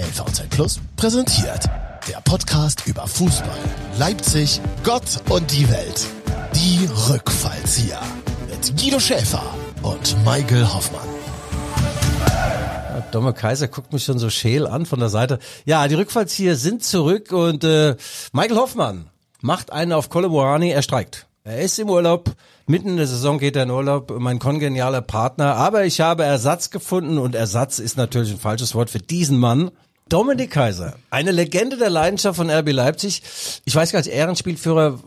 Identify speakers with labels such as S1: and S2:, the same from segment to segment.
S1: LVZ Plus präsentiert der Podcast über Fußball, Leipzig, Gott und die Welt. Die Rückfallzieher mit Guido Schäfer und Michael Hoffmann.
S2: Domme Kaiser guckt mich schon so scheel an von der Seite. Ja, die Rückfallzieher sind zurück und äh, Michael Hoffmann macht einen auf Kolomoani, er streikt. Er ist im Urlaub, mitten in der Saison geht er in Urlaub, mein kongenialer Partner, aber ich habe Ersatz gefunden und Ersatz ist natürlich ein falsches Wort für diesen Mann. Dominik Kaiser, eine Legende der Leidenschaft von RB Leipzig. Ich weiß gar nicht, Ehrenspielführer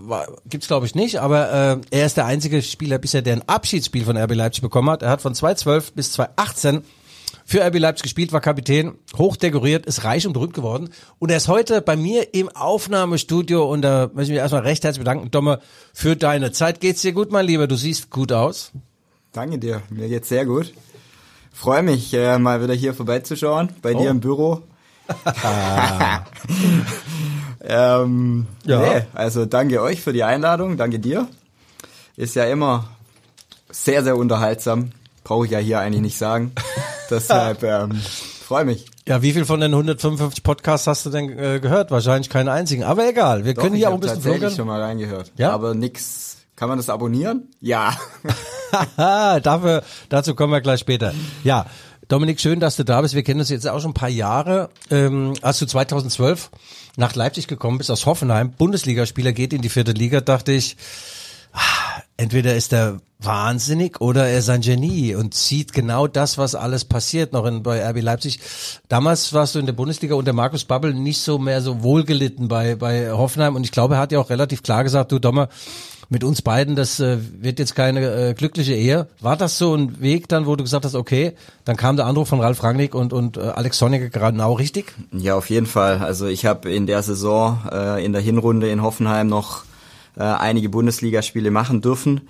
S2: gibt's glaube ich nicht, aber äh, er ist der einzige Spieler bisher, der ein Abschiedsspiel von RB Leipzig bekommen hat. Er hat von 2012 bis 2018 für RB Leipzig gespielt, war Kapitän, hochdekoriert, ist reich und berühmt geworden. Und er ist heute bei mir im Aufnahmestudio und da möchte ich mich erstmal recht herzlich bedanken, Domme, für deine Zeit. Geht's dir gut, mein Lieber? Du siehst gut aus.
S3: Danke dir, mir geht's sehr gut. Freue mich, äh, mal wieder hier vorbeizuschauen, bei
S2: Oh.
S3: dir im Büro. ähm,
S2: Ja.
S3: Nee, also danke euch für die Einladung, danke dir. Ist ja immer sehr, sehr unterhaltsam. Brauche ich ja hier eigentlich nicht sagen. Deshalb ähm, freue mich.
S2: Ja, wie viel von den 155 Podcasts hast du denn äh, gehört? Wahrscheinlich keinen einzigen. Aber egal, wir
S3: Doch,
S2: können hier auch ein bisschen
S3: tatsächlich
S2: flunkern.
S3: schon mal reingehört.
S2: Ja?
S3: Aber nix. Kann man das abonnieren? Ja.
S2: Dafür, dazu kommen wir gleich später. Ja, Dominik, schön, dass du da bist. Wir kennen uns jetzt auch schon ein paar Jahre. Ähm, als du 2012 nach Leipzig gekommen bist aus Hoffenheim, Bundesligaspieler geht in die vierte Liga, dachte ich, entweder ist er wahnsinnig oder er ist ein Genie und sieht genau das, was alles passiert noch in, bei RB Leipzig. Damals warst du in der Bundesliga unter Markus Babbel nicht so mehr so wohlgelitten bei, bei Hoffenheim und ich glaube, er hat ja auch relativ klar gesagt, du Dommer, mit uns beiden, das äh, wird jetzt keine äh, glückliche Ehe. War das so ein Weg dann, wo du gesagt hast, okay, dann kam der Anruf von Ralf Rangnick und, und äh, Alex Sonniger genau richtig?
S3: Ja, auf jeden Fall. Also ich habe in der Saison, äh, in der Hinrunde in Hoffenheim noch äh, einige Bundesligaspiele machen dürfen.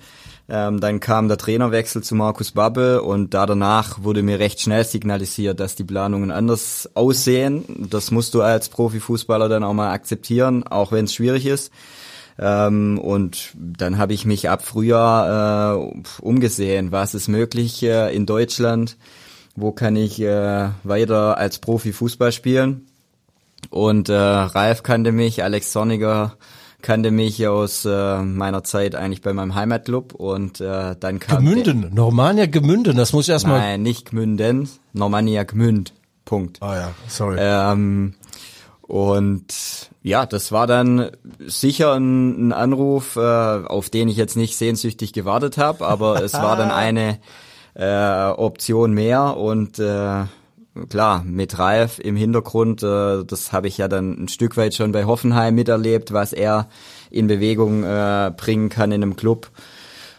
S3: Ähm, dann kam der Trainerwechsel zu Markus Babbel und da danach wurde mir recht schnell signalisiert, dass die Planungen anders aussehen. Das musst du als Profifußballer dann auch mal akzeptieren, auch wenn es schwierig ist. Ähm, und dann habe ich mich ab Frühjahr äh, umgesehen, was ist möglich äh, in Deutschland, wo kann ich äh, weiter als Profi Fußball spielen. Und äh, Ralf kannte mich, Alex Sonniger kannte mich aus äh, meiner Zeit eigentlich bei meinem Heimatclub und äh, dann kam
S2: Gemünden, Normania Gemünden, das muss ich erstmal.
S3: nein, nicht Gmünden, Normannia Gmünd. Punkt.
S2: Ah ja, sorry.
S3: Ähm, und ja, das war dann sicher ein, ein Anruf, äh, auf den ich jetzt nicht sehnsüchtig gewartet habe, aber es war dann eine äh, Option mehr und äh, klar, mit Ralf im Hintergrund, äh, das habe ich ja dann ein Stück weit schon bei Hoffenheim miterlebt, was er in Bewegung äh, bringen kann in einem Club.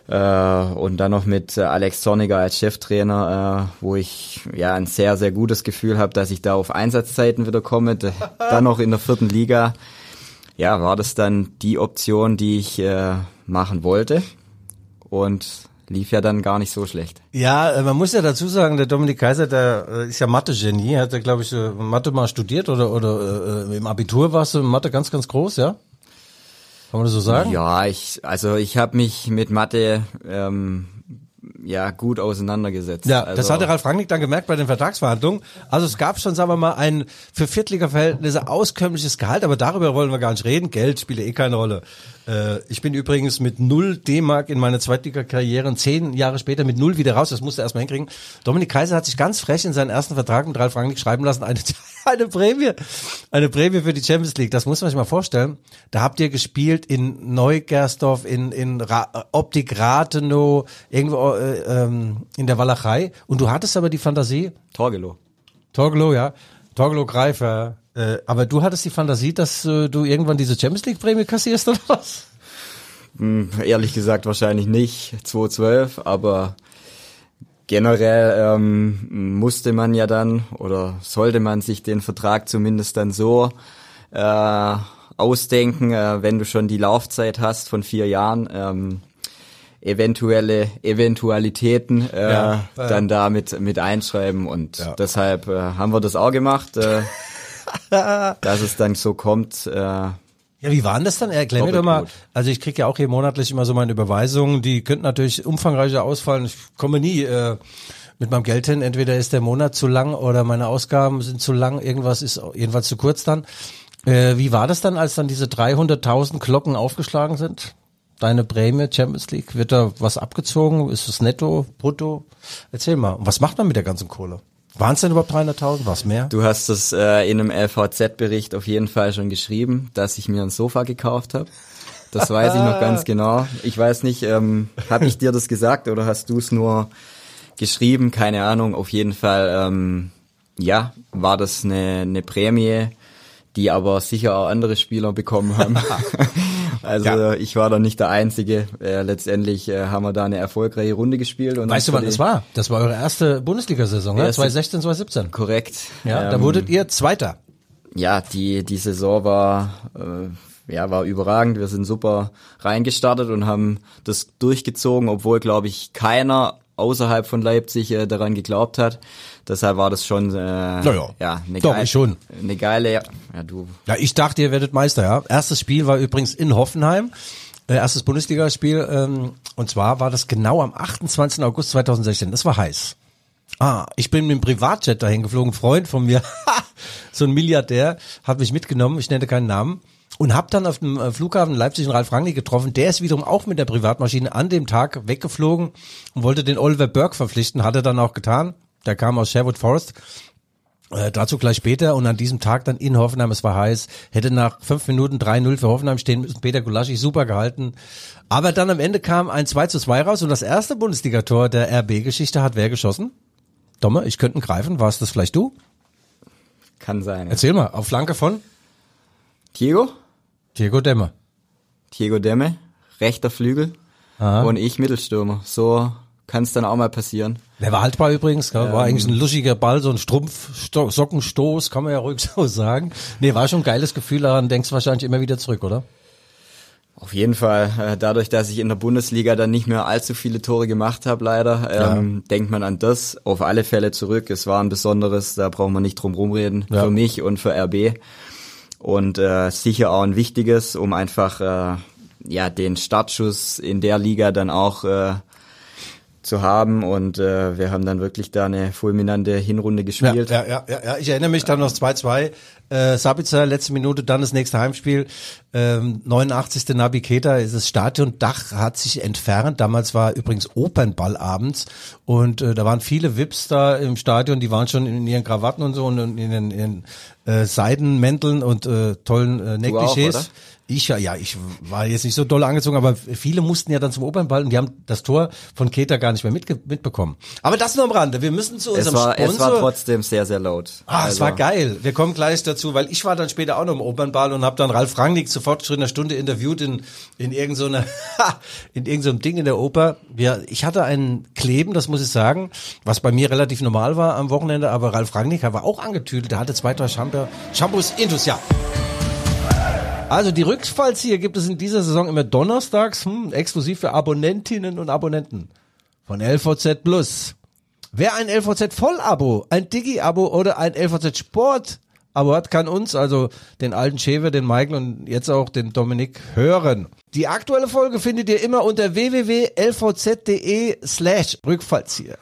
S3: Äh, und dann noch mit äh, Alex Zorniger als Cheftrainer, äh, wo ich ja ein sehr, sehr gutes Gefühl habe, dass ich da auf Einsatzzeiten wieder komme. Dann noch in der vierten Liga. Ja, war das dann die Option, die ich äh, machen wollte. Und lief ja dann gar nicht so schlecht.
S2: Ja, äh, man muss ja dazu sagen, der Dominik Kaiser, der äh, ist ja Mathe-Genie, hat ja, glaube ich, äh, Mathe mal studiert oder, oder äh, im Abitur warst du in Mathe ganz, ganz groß, ja? Kann man das so sagen?
S3: Ja, ich, also ich habe mich mit Mathe ähm, ja gut auseinandergesetzt.
S2: Ja,
S3: also,
S2: das hatte Ralf Rangnick dann gemerkt bei den Vertragsverhandlungen. Also es gab schon, sagen wir mal, ein für Viertliga-Verhältnisse auskömmliches Gehalt, aber darüber wollen wir gar nicht reden. Geld spielt eh keine Rolle. Äh, ich bin übrigens mit null D-Mark in meiner Zweitliga-Karriere und zehn Jahre später mit null wieder raus. Das musste er erstmal hinkriegen. Dominik Kaiser hat sich ganz frech in seinen ersten Vertrag mit Ralf Rangnick schreiben lassen, eine, eine Prämie, eine Prämie für die Champions League. Das muss man sich mal vorstellen. Da habt ihr gespielt in Neugersdorf, in, in Ra Optik Rathenow, irgendwo äh, ähm, in der Walachei. Und du hattest aber die Fantasie,
S3: Torgelow.
S2: Torgelow, ja, Torgelow Greifer, äh, aber du hattest die Fantasie, dass äh, du irgendwann diese Champions League Prämie kassierst oder was?
S3: Hm, Ehrlich gesagt wahrscheinlich nicht 2012, aber generell ähm, musste man ja dann oder sollte man sich den Vertrag zumindest dann so äh, ausdenken, äh, wenn du schon die Laufzeit hast von vier Jahren, ähm, eventuelle Eventualitäten äh,
S2: Ja, ja.
S3: dann da mit, mit einschreiben und
S2: Ja.
S3: deshalb äh, haben wir das auch gemacht, äh, dass es dann so kommt. Äh,
S2: Ja, wie war denn das dann? Erklär mir doch mal.
S3: gut.
S2: Also ich krieg ja auch hier monatlich immer so meine Überweisungen, die könnten natürlich umfangreicher ausfallen. Ich komme nie äh, mit meinem Geld hin. Entweder ist der Monat zu lang oder meine Ausgaben sind zu lang. Irgendwas ist jedenfalls zu kurz dann. Äh, wie war das dann, als dann diese 300.000 Glocken aufgeschlagen sind? Deine Prämie Champions League, wird da was abgezogen? Ist es netto, brutto? Erzähl mal. Und was macht man mit der ganzen Kohle? Waren es denn überhaupt 300.000? Was mehr?
S3: Du hast es äh, in einem LVZ-Bericht auf jeden Fall schon geschrieben, dass ich mir ein Sofa gekauft habe. Das weiß ich noch ganz genau. Ich weiß nicht, ähm, habe ich dir das gesagt oder hast du es nur geschrieben? Keine Ahnung. Auf jeden Fall, ähm, ja, war das eine, eine Prämie, die aber sicher auch andere Spieler bekommen haben. also ja. ich war da nicht der Einzige. Äh, letztendlich äh, haben wir da eine erfolgreiche Runde gespielt. Und
S2: weißt du, wann das war? Das war eure erste Bundesliga-Saison, ne? 2016, 2017.
S3: Korrekt.
S2: Ja, ähm, da wurdet ihr Zweiter.
S3: Ja, die, die Saison war... Äh, ja, war überragend. Wir sind super reingestartet und haben das durchgezogen, obwohl, glaube ich, keiner außerhalb von Leipzig äh, daran geglaubt hat. Deshalb war das schon äh,
S2: naja,
S3: ja,
S2: eine, doch, geile, schon.
S3: eine geile, ja, du.
S2: Ja, ich dachte, ihr werdet Meister, ja. Erstes Spiel war übrigens in Hoffenheim. Äh, erstes Bundesligaspiel ähm, und zwar war das genau am 28. August 2016. Das war heiß. Ah, ich bin mit dem Privatjet dahin geflogen. Freund von mir, so ein Milliardär, hat mich mitgenommen. Ich nenne keinen Namen und hab dann auf dem äh, Flughafen Leipzig einen Ralf Rangnick getroffen. Der ist wiederum auch mit der Privatmaschine an dem Tag weggeflogen und wollte den Oliver Burke verpflichten. Hat er dann auch getan. Der kam aus Sherwood Forest. Äh, dazu gleich später und an diesem Tag dann in Hoffenheim, es war heiß, hätte nach fünf Minuten 3-0 für Hoffenheim stehen müssen, Peter Gulaschi super gehalten. Aber dann am Ende kam ein 2 zu 2 raus und das erste Bundesligator der RB-Geschichte hat wer geschossen? Domme, ich könnte ihn greifen, war es das vielleicht du?
S3: Kann sein. Ja.
S2: Erzähl mal, auf Flanke von?
S3: Diego?
S2: Diego Demme.
S3: Diego Demme, rechter Flügel Aha. und ich Mittelstürmer. So kann es dann auch mal passieren.
S2: Der war haltbar übrigens, gell? war ähm, eigentlich ein luschiger Ball, so ein Strumpf, Sockenstoß, kann man ja ruhig so sagen. Nee, war schon ein geiles Gefühl, daran denkst du wahrscheinlich immer wieder zurück, oder?
S3: Auf jeden Fall. Äh, dadurch, dass ich in der Bundesliga dann nicht mehr allzu viele Tore gemacht habe, leider, ähm, ja. denkt man an das auf alle Fälle zurück. Es war ein besonderes, da braucht man nicht drum rumreden, ja. für mich und für RB und äh, sicher auch ein wichtiges, um einfach äh, ja den Startschuss in der Liga dann auch äh, zu haben und äh, wir haben dann wirklich da eine fulminante Hinrunde gespielt.
S2: Ja, ja, ja, ja. ich erinnere mich dann noch 2-2. Äh, Sabitzer, letzte Minute, dann das nächste Heimspiel. Ähm, 89. Nabi Keta, das Stadiondach hat sich entfernt. Damals war übrigens Opernball abends und äh, da waren viele Vips da im Stadion, die waren schon in ihren Krawatten und so und in ihren, in ihren äh, Seidenmänteln und äh, tollen äh, Negligés. Ich ja, ja, ich war jetzt nicht so doll angezogen, aber viele mussten ja dann zum Opernball und die haben das Tor von Keter gar nicht mehr mitbekommen. Aber das nur am Rande. Wir müssen zu unserem
S3: es war,
S2: Sponsor.
S3: Es war trotzdem sehr, sehr laut.
S2: Ah, also. es war geil. Wir kommen gleich dazu, weil ich war dann später auch noch im Opernball und habe dann Ralf Rangnick sofort schon in einer Stunde interviewt in in irgendeiner so in irgendeinem so Ding in der Oper. Wir, ich hatte einen Kleben, das muss ich sagen, was bei mir relativ normal war am Wochenende, aber Ralf Rangnick war auch angetüdelt. Der hatte zwei, drei Shampoo, Shampoos intus, ja. Also die Rückfallzieher gibt es in dieser Saison immer donnerstags, hm, exklusiv für Abonnentinnen und Abonnenten von LVZ Plus. Wer ein LVZ Vollabo, ein Digi-Abo oder ein LVZ Sport Abo hat, kann uns, also den alten Schewe, den Michael und jetzt auch den Dominik hören. Die aktuelle Folge findet ihr immer unter www.lvz.de slash Rückfallzieher.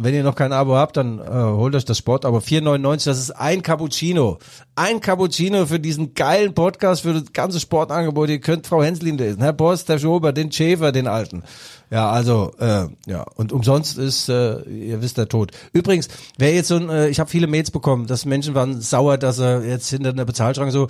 S2: Wenn ihr noch kein Abo habt, dann äh, holt euch das Sport. Aber 4,99, das ist ein Cappuccino. Ein Cappuccino für diesen geilen Podcast, für das ganze Sportangebot. Ihr könnt Frau Henslin lesen, Herr Boss, der Schober, den Schäfer, den Alten. Ja, also, äh, ja. Und umsonst ist, äh, ihr wisst, der Tod. Übrigens, wer jetzt so ein, äh, ich habe viele Mails bekommen, dass Menschen waren sauer, dass er jetzt hinter einer Bezahlschranke so,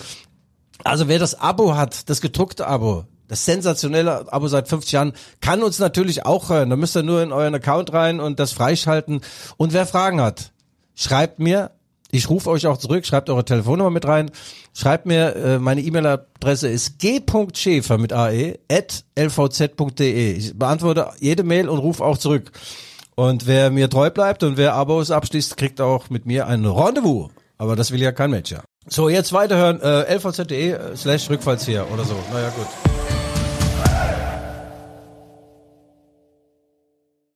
S2: also wer das Abo hat, das gedruckte Abo, das sensationelle Abo seit 50 Jahren kann uns natürlich auch hören. Da müsst ihr nur in euren Account rein und das freischalten. Und wer Fragen hat, schreibt mir. Ich rufe euch auch zurück, schreibt eure Telefonnummer mit rein. Schreibt mir, äh, meine E-Mail-Adresse ist g.schäfer mit ae at lvz.de. Ich beantworte jede Mail und rufe auch zurück. Und wer mir treu bleibt und wer Abos abschließt, kriegt auch mit mir ein Rendezvous. Aber das will ja kein Mensch, ja. So, jetzt weiterhören, äh, lvz.de slash Rückfallzieher oder so. Naja, gut.